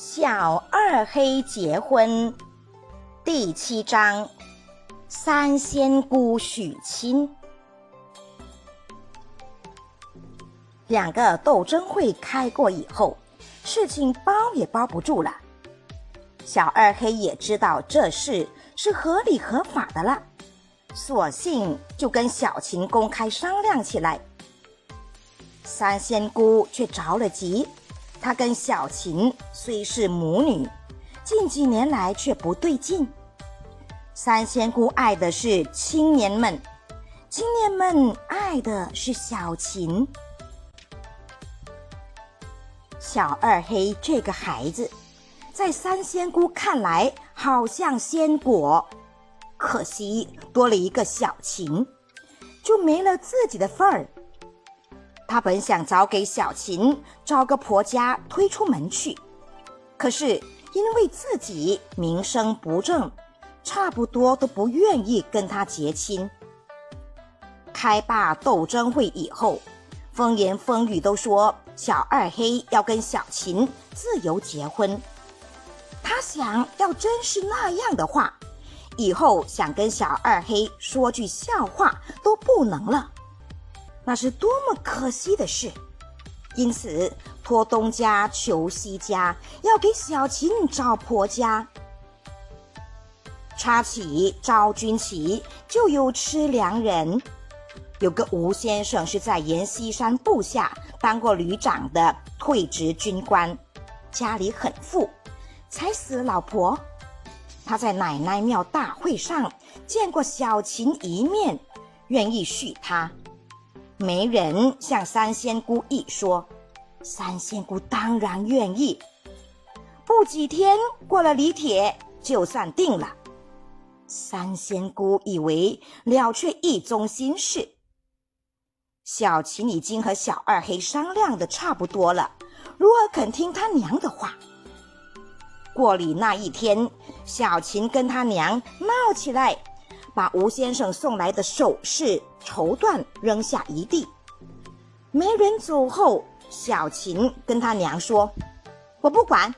小二黑结婚第七章：三仙姑许亲。两个斗争会开过以后，事情包也包不住了。小二黑也知道这事是合理合法的了，索性就跟小琴公开商量起来。三仙姑却着了急，她跟小琴虽是母女，近几年来却不对劲。三仙姑爱的是青年们，青年们爱的是小琴。小二黑这个孩子，在三仙姑看来好像仙果，可惜多了一个小琴，就没了自己的份儿。他本想早给小琴找个婆家推出门去，可是因为自己名声不正，差不多都不愿意跟他结亲。开罢斗争会以后。风言风语都说小二黑要跟小琴自由结婚，他想要真是那样的话，以后想跟小二黑说句笑话都不能了，那是多么可惜的事。因此托东家求西家，要给小琴找婆家。插起招军旗，就有吃粮人。有个吴先生是在阎锡山部下当过旅长的退职军官，家里很富，才死老婆。他在奶奶庙大会上见过小琴一面，愿意许她。媒人向三仙姑一说，三仙姑当然愿意。不几天过了礼帖，就算定了。三仙姑以为了却一宗心事。小琴已经和小二黑商量的差不多了，如何肯听他娘的话？过礼那一天，小琴跟他娘闹起来，把吴先生送来的首饰、绸缎扔下一地。媒人走后，小琴跟他娘说：“我不管，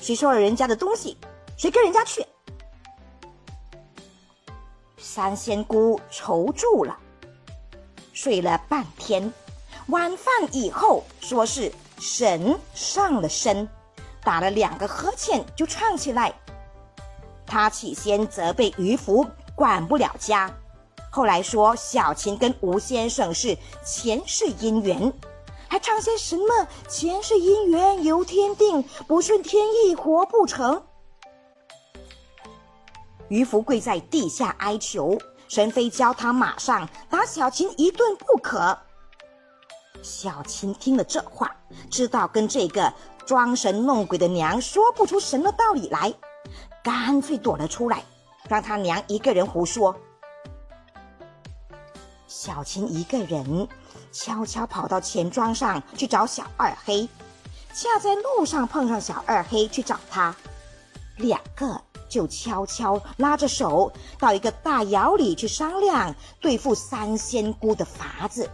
谁收了人家的东西，谁跟人家去。”三仙姑愁住了。睡了半天，晚饭以后说是神上了身，打了两个呵欠就唱起来。他起先责备渔夫管不了家，后来说小琴跟吴先生是前世姻缘，还唱些什么前世姻缘由天定，不顺天意活不成。渔夫跪在地下哀求。神非教他马上打小琴一顿不可。小琴听了这话，知道跟这个装神弄鬼的娘说不出什么道理来，干脆躲了出来，让他娘一个人胡说。小琴一个人悄悄跑到钱庄上去找小二黑，恰在路上碰上小二黑去找他，两个。就悄悄拉着手到一个大窑里去商量对付三仙姑的法子。